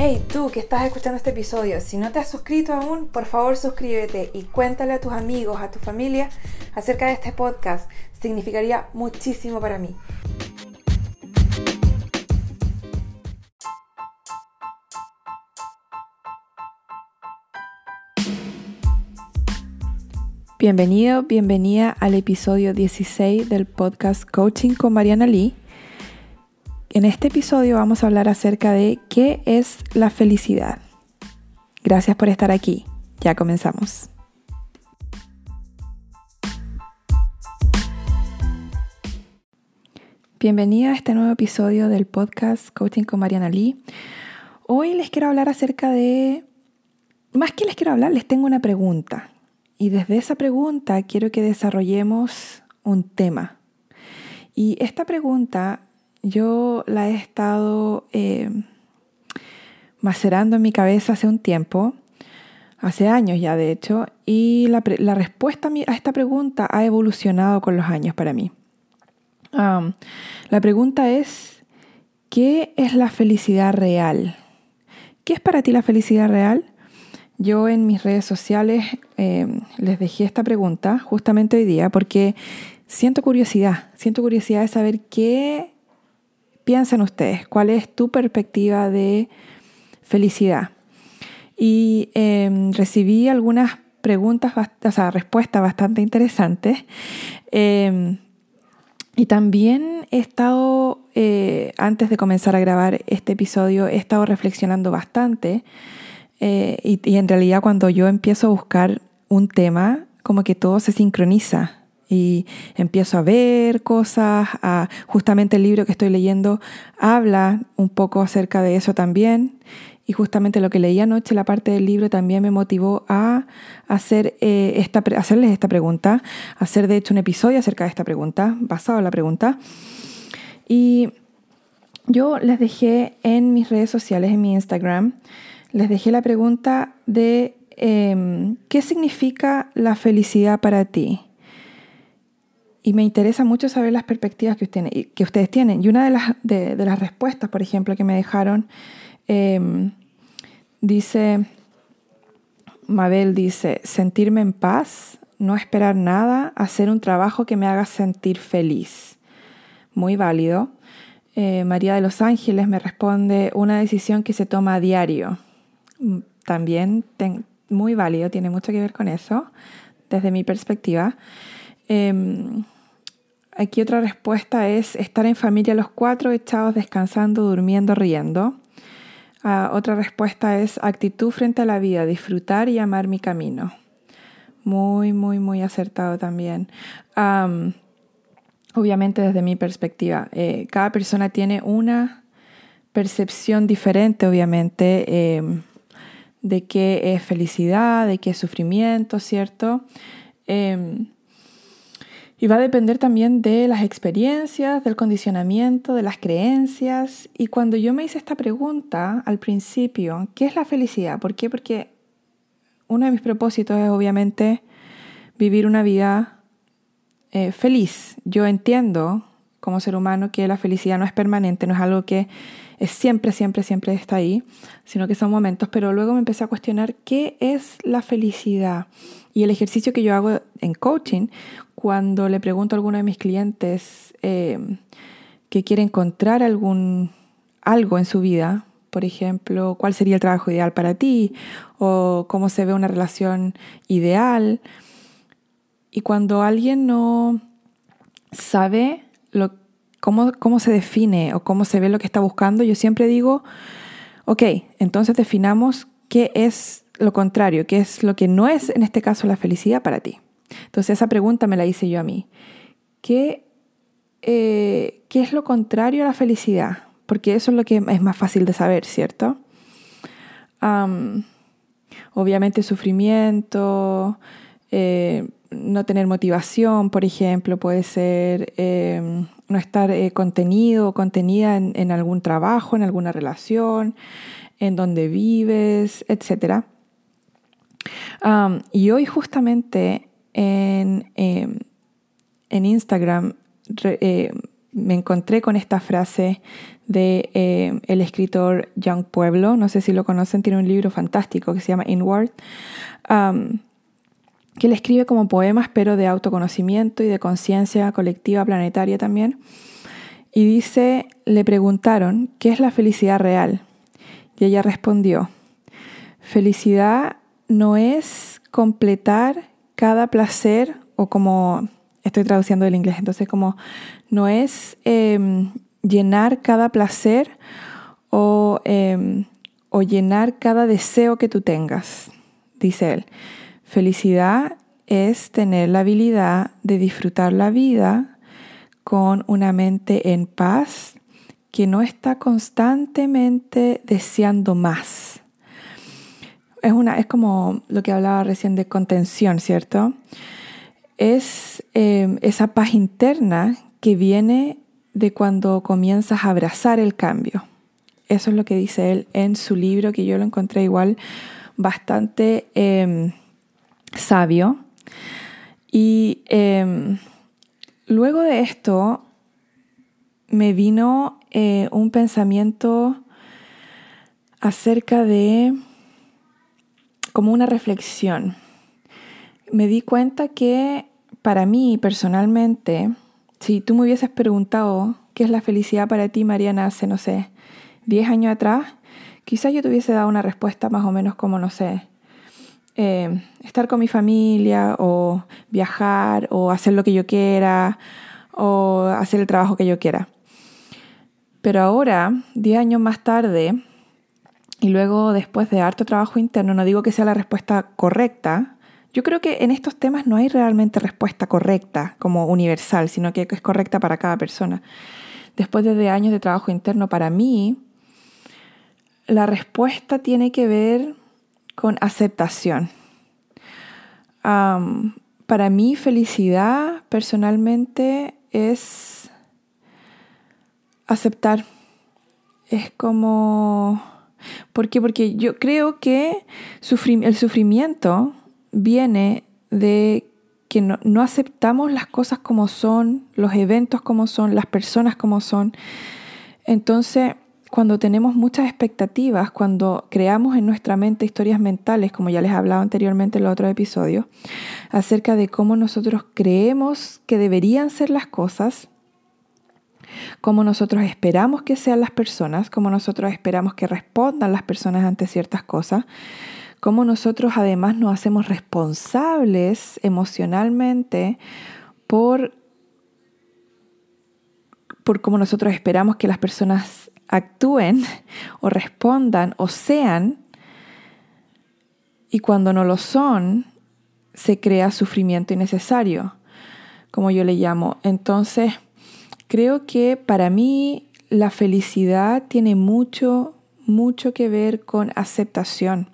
Hey, tú que estás escuchando este episodio, si no te has suscrito aún, por favor suscríbete y cuéntale a tus amigos, a tu familia acerca de este podcast. Significaría muchísimo para mí. Bienvenido, bienvenida al episodio 16 del podcast Coaching con Mariana Lee. En este episodio vamos a hablar acerca de qué es la felicidad. Gracias por estar aquí. Ya comenzamos. Bienvenida a este nuevo episodio del podcast Coaching con Mariana Lee. Hoy les quiero hablar acerca de... Más que les quiero hablar, les tengo una pregunta. Y desde esa pregunta quiero que desarrollemos un tema. Y esta pregunta yo la he estado eh, macerando en mi cabeza hace un tiempo, hace años ya de hecho, y la, respuesta a esta pregunta ha evolucionado con los años para mí. la pregunta es, ¿qué es la felicidad real? ¿Qué es para ti la felicidad real? Yo en mis redes sociales eh, les dejé esta pregunta justamente hoy día porque siento curiosidad, siento curiosidad de saber qué piensan ustedes? ¿Cuál es tu perspectiva de felicidad? Y em, recibí algunas preguntas, o sea, respuestas bastante interesantes. Em, y también he estado, eh, antes de comenzar a grabar este episodio, he estado reflexionando bastante. Eh, y en realidad cuando yo empiezo a buscar un tema, como que todo se sincroniza y empiezo a ver cosas. justamente el libro que estoy leyendo habla un poco acerca de eso también. Y justamente lo que leí anoche, la parte del libro, también me motivó a hacer, eh, esta, hacerles esta pregunta, hacer de hecho un episodio acerca de esta pregunta, basado en la pregunta. Y yo les dejé en mis redes sociales, en mi Instagram, les dejé la pregunta de em, ¿qué significa la felicidad para ti? Y me interesa mucho saber las perspectivas que, ustedes tienen. Y una de las, de, las respuestas, por ejemplo, que me dejaron, em, dice, Mabel dice, sentirme en paz, no esperar nada, hacer un trabajo que me haga sentir feliz. Muy válido. Eh, María de los Ángeles me responde, una decisión que se toma a diario. Mm, también muy válido, tiene mucho que ver con eso, desde mi perspectiva. Em, Aquí otra respuesta es estar en familia los cuatro, echados descansando, durmiendo, riendo. Ah, otra respuesta es actitud frente a la vida, disfrutar y amar mi camino. Muy, muy, muy acertado también. obviamente desde mi perspectiva, eh, cada persona tiene una percepción diferente, obviamente, em, de qué es felicidad, de qué es sufrimiento, ¿cierto? Em, y va a depender también de las experiencias, del condicionamiento, de las creencias. Y cuando yo me hice esta pregunta al principio, ¿qué es la felicidad? ¿Por qué? Porque uno de mis propósitos es obviamente vivir una vida eh, feliz. Yo entiendo como ser humano que la felicidad no es permanente, no es algo que es siempre, siempre, siempre está ahí, sino que son momentos. Pero luego me empecé a cuestionar qué es la felicidad. Y el ejercicio que yo hago en coaching, cuando le pregunto a alguno de mis clientes eh, que quiere encontrar algún, algo en su vida, por ejemplo, cuál sería el trabajo ideal para ti o cómo se ve una relación ideal. Y cuando alguien no sabe lo, cómo, cómo se define o cómo se ve lo que está buscando, yo siempre digo, ok, entonces definamos qué es lo contrario, qué es lo que no es en este caso la felicidad para ti. Entonces esa pregunta me la hice yo a mí. ¿Qué, eh, ¿qué es lo contrario a la felicidad? Porque eso es lo que es más fácil de saber, ¿cierto? obviamente sufrimiento, eh, no tener motivación, por ejemplo, puede ser em, no estar eh, contenido o contenida en, algún trabajo, en alguna relación, en donde vives, etc. y hoy justamente en, em, en Instagram eh, me encontré con esta frase de eh, el escritor Young Pueblo, no sé si lo conocen, tiene un libro fantástico que se llama Inward, que él escribe como poemas, pero de autoconocimiento y de conciencia colectiva planetaria también. Y dice, le preguntaron, ¿qué es la felicidad real? Y ella respondió, felicidad no es completar cada placer o como, estoy traduciendo del inglés, entonces como no es em, llenar cada placer o, em, o llenar cada deseo que tú tengas, dice él. Felicidad es tener la habilidad de disfrutar la vida con una mente en paz que no está constantemente deseando más. Es, una, es como lo que hablaba recién de contención, ¿cierto? Es em, esa paz interna que viene de cuando comienzas a abrazar el cambio. Eso es lo que dice él en su libro, que yo lo encontré igual bastante em, sabio. Y em, luego de esto me vino eh, un pensamiento acerca de como una reflexión. Me di cuenta que para mí personalmente, si tú me hubieses preguntado qué es la felicidad para ti, Mariana, hace, no sé, 10 años atrás, quizás yo te hubiese dado una respuesta más o menos como, no sé, eh, estar con mi familia o viajar o hacer lo que yo quiera o hacer el trabajo que yo quiera. Pero ahora, 10 años más tarde, y luego después de harto trabajo interno, no digo que sea la respuesta correcta, yo creo que en estos temas no hay realmente respuesta correcta como universal, sino que es correcta para cada persona. Después de años de trabajo interno, para mí, la respuesta tiene que ver con aceptación. para mí, felicidad personalmente es aceptar. Es como... ¿Por qué? Porque yo creo que el sufrimiento viene de que no, no, aceptamos las cosas como son, los eventos como son, las personas como son. Entonces, cuando tenemos muchas expectativas, cuando creamos en nuestra mente historias mentales, como ya les he anteriormente en el otro episodio, acerca de cómo nosotros creemos que deberían ser las cosas, cómo nosotros esperamos que sean las personas, cómo nosotros esperamos que respondan las personas ante ciertas cosas, cómo nosotros además nos hacemos responsables emocionalmente por, por cómo nosotros esperamos que las personas actúen o respondan o sean, y cuando no lo son, se crea sufrimiento innecesario, como yo le llamo. Entonces, creo que para mí la felicidad tiene mucho, mucho que ver con aceptación.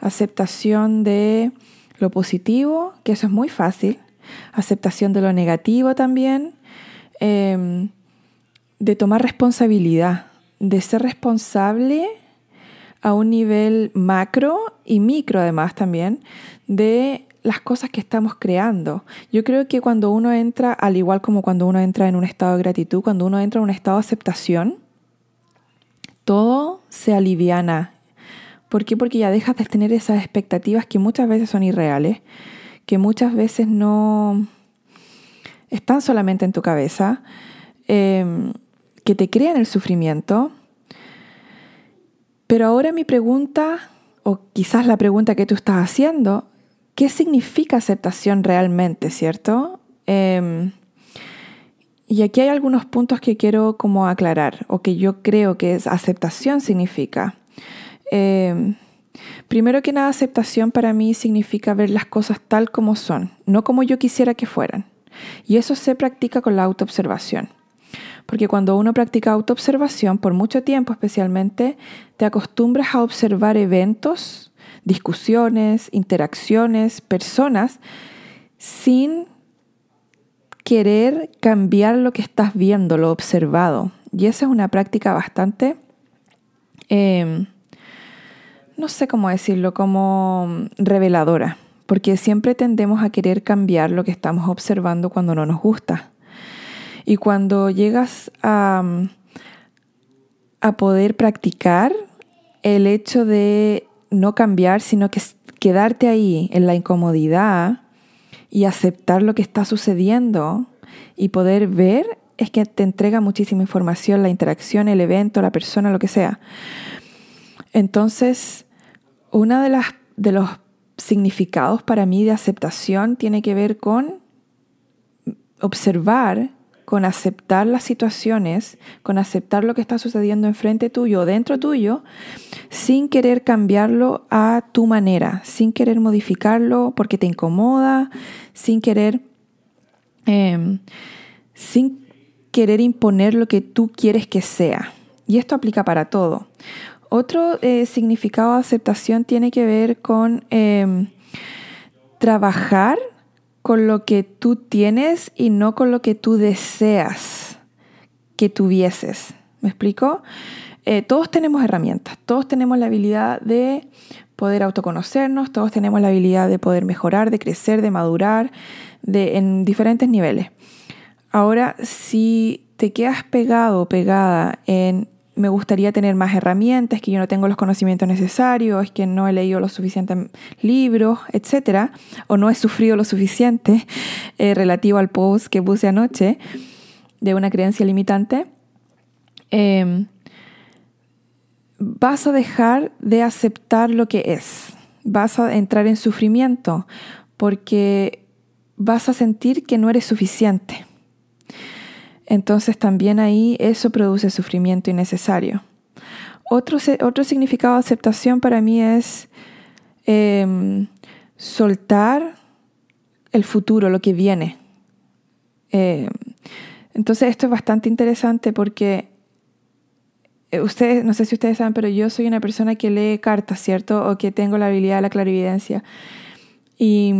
Aceptación de lo positivo, que eso es muy fácil. Aceptación de lo negativo también. Em, de tomar responsabilidad de ser responsable a un nivel macro y micro además también de las cosas que estamos creando. Yo creo que cuando uno entra, al igual como cuando uno entra en un estado de gratitud, cuando uno entra en un estado de aceptación, todo se aliviana. ¿Por qué? Porque ya dejas de tener esas expectativas que muchas veces son irreales, que muchas veces no están solamente en tu cabeza. Em, que te crean el sufrimiento. Pero ahora mi pregunta, o quizás la pregunta que tú estás haciendo, ¿qué significa aceptación realmente, cierto? Em, y aquí hay algunos puntos que quiero como aclarar, o que yo creo que es aceptación significa. Em, primero que nada, aceptación para mí significa ver las cosas tal como son, no como yo quisiera que fueran. Y eso se practica con la autoobservación. Porque cuando uno practica autoobservación, por mucho tiempo especialmente, te acostumbras a observar eventos, discusiones, interacciones, personas, sin querer cambiar lo que estás viendo, lo observado. Y esa es una práctica bastante, em, no sé cómo decirlo, como reveladora, porque siempre tendemos a querer cambiar lo que estamos observando cuando no nos gusta. Y cuando llegas a, a poder practicar el hecho de no cambiar, sino que quedarte ahí en la incomodidad y aceptar lo que está sucediendo y poder ver, es que te entrega muchísima información, la interacción, el evento, la persona, lo que sea. Entonces, uno de, de los significados para mí de aceptación tiene que ver con observar, con aceptar las situaciones, con aceptar lo que está sucediendo enfrente tuyo dentro tuyo, sin querer cambiarlo a tu manera, sin querer modificarlo porque te incomoda, sin querer, em, sin querer imponer lo que tú quieres que sea. Y esto aplica para todo. Otro eh, significado de aceptación tiene que ver con em, trabajar con lo que tú tienes y no con lo que tú deseas que tuvieses. ¿Me explico? Eh, todos tenemos herramientas, todos tenemos la habilidad de poder autoconocernos, todos tenemos la habilidad de poder mejorar, de crecer, de madurar, de, en diferentes niveles. Ahora, si te quedas pegado o pegada en me gustaría tener más herramientas, que yo no tengo los conocimientos necesarios, que no he leído los suficientes libros, etc. O no he sufrido lo suficiente eh, relativo al post que puse anoche de una creencia limitante. Em, vas a dejar de aceptar lo que es. Vas a entrar en sufrimiento porque vas a sentir que no eres suficiente entonces también ahí eso produce sufrimiento innecesario. Otro, otro significado de aceptación para mí es em, soltar el futuro, lo que viene. Em, entonces esto es bastante interesante porque eh, ustedes, no sé si ustedes saben, pero yo soy una persona que lee cartas, ¿cierto? O que tengo la habilidad de la clarividencia. Y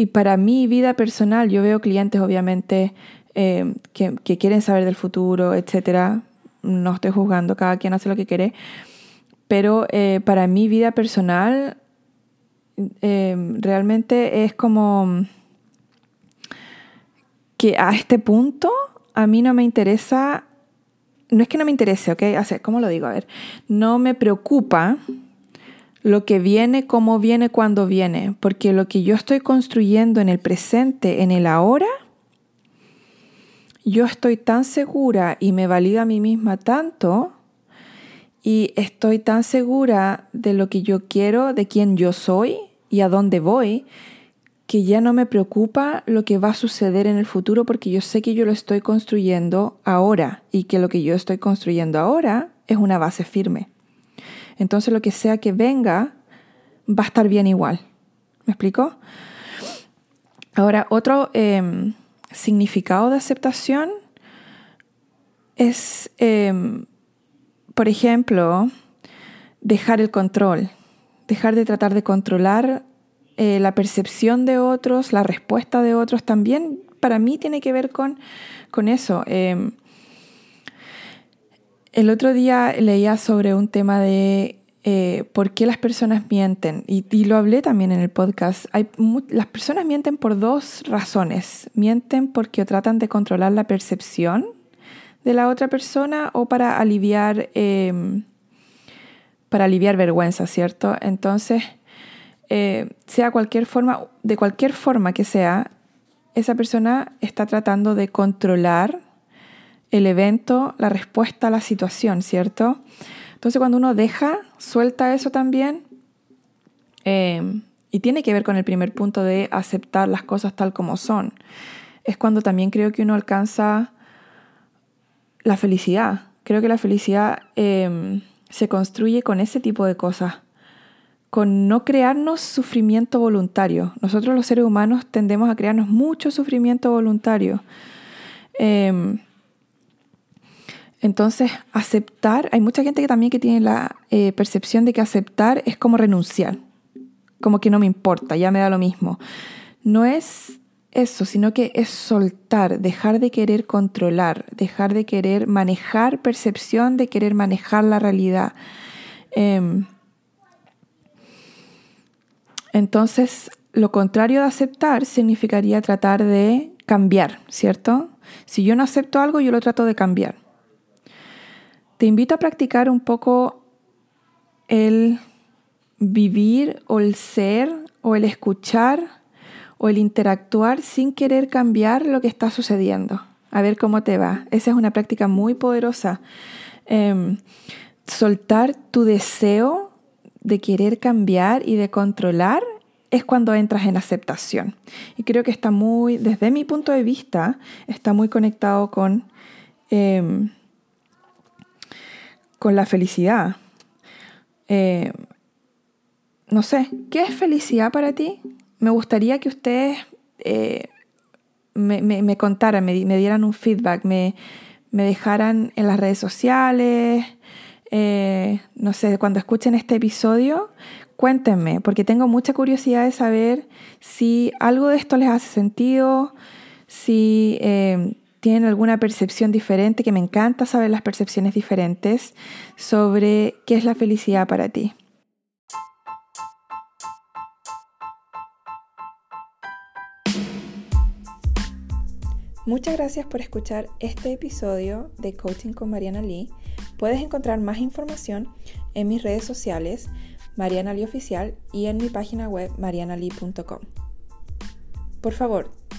y para mi vida personal, yo veo clientes obviamente eh, que, quieren saber del futuro, etc. No estoy juzgando, cada quien hace lo que quiere. Pero eh, para mi vida personal, eh, realmente es como que a este punto a mí no me interesa, no es que no me interese, ¿ok? ¿Cómo lo digo? A ver, no me preocupa lo que viene, cómo viene, cuándo viene, porque lo que yo estoy construyendo en el presente, en el ahora, yo estoy tan segura y me valida a mí misma tanto y estoy tan segura de lo que yo quiero, de quién yo soy y a dónde voy, que ya no me preocupa lo que va a suceder en el futuro porque yo sé que yo lo estoy construyendo ahora y que lo que yo estoy construyendo ahora es una base firme. Entonces lo que sea que venga va a estar bien igual. ¿Me explico? Ahora, otro em, significado de aceptación es, em, por ejemplo, dejar el control, dejar de tratar de controlar eh, la percepción de otros, la respuesta de otros, también para mí tiene que ver con, con eso. Em, el otro día leía sobre un tema de eh, por qué las personas mienten. Y, lo hablé también en el podcast. Las personas mienten por dos razones. Mienten porque tratan de controlar la percepción de la otra persona o para aliviar, em, para aliviar vergüenza, ¿cierto? Entonces, eh, sea cualquier forma, de cualquier forma que sea, esa persona está tratando de controlar el evento, la respuesta a la situación, ¿cierto? Entonces cuando uno deja, suelta eso también, em, y tiene que ver con el primer punto de aceptar las cosas tal como son, es cuando también creo que uno alcanza la felicidad. Creo que la felicidad em, se construye con ese tipo de cosas, con no crearnos sufrimiento voluntario. Nosotros los seres humanos tendemos a crearnos mucho sufrimiento voluntario. Em, entonces, aceptar, hay mucha gente que también que tiene la eh, percepción de que aceptar es como renunciar, como que no me importa, ya me da lo mismo. No es eso, sino que es soltar, dejar de querer controlar, dejar de querer manejar percepción, de querer manejar la realidad. Em, entonces, lo contrario de aceptar significaría tratar de cambiar, ¿cierto? Si yo no acepto algo, yo lo trato de cambiar. Te invito a practicar un poco el vivir o el ser o el escuchar o el interactuar sin querer cambiar lo que está sucediendo. A ver cómo te va. Esa es una práctica muy poderosa. Em, soltar tu deseo de querer cambiar y de controlar es cuando entras en aceptación. Y creo que está muy, desde mi punto de vista, está muy conectado con, em, con la felicidad. Em, no sé, ¿qué es felicidad para ti? Me gustaría que ustedes eh, me, contaran, me, dieran un feedback, me, dejaran en las redes sociales, eh, no sé, cuando escuchen este episodio, cuéntenme, porque tengo mucha curiosidad de saber si algo de esto les hace sentido, si eh, tienen alguna percepción diferente, que me encanta saber las percepciones diferentes sobre qué es la felicidad para ti. Muchas gracias por escuchar este episodio de Coaching con Mariana Lee. Puedes encontrar más información en mis redes sociales Mariana Lee Oficial y en mi página web marianalee.com. Por favor,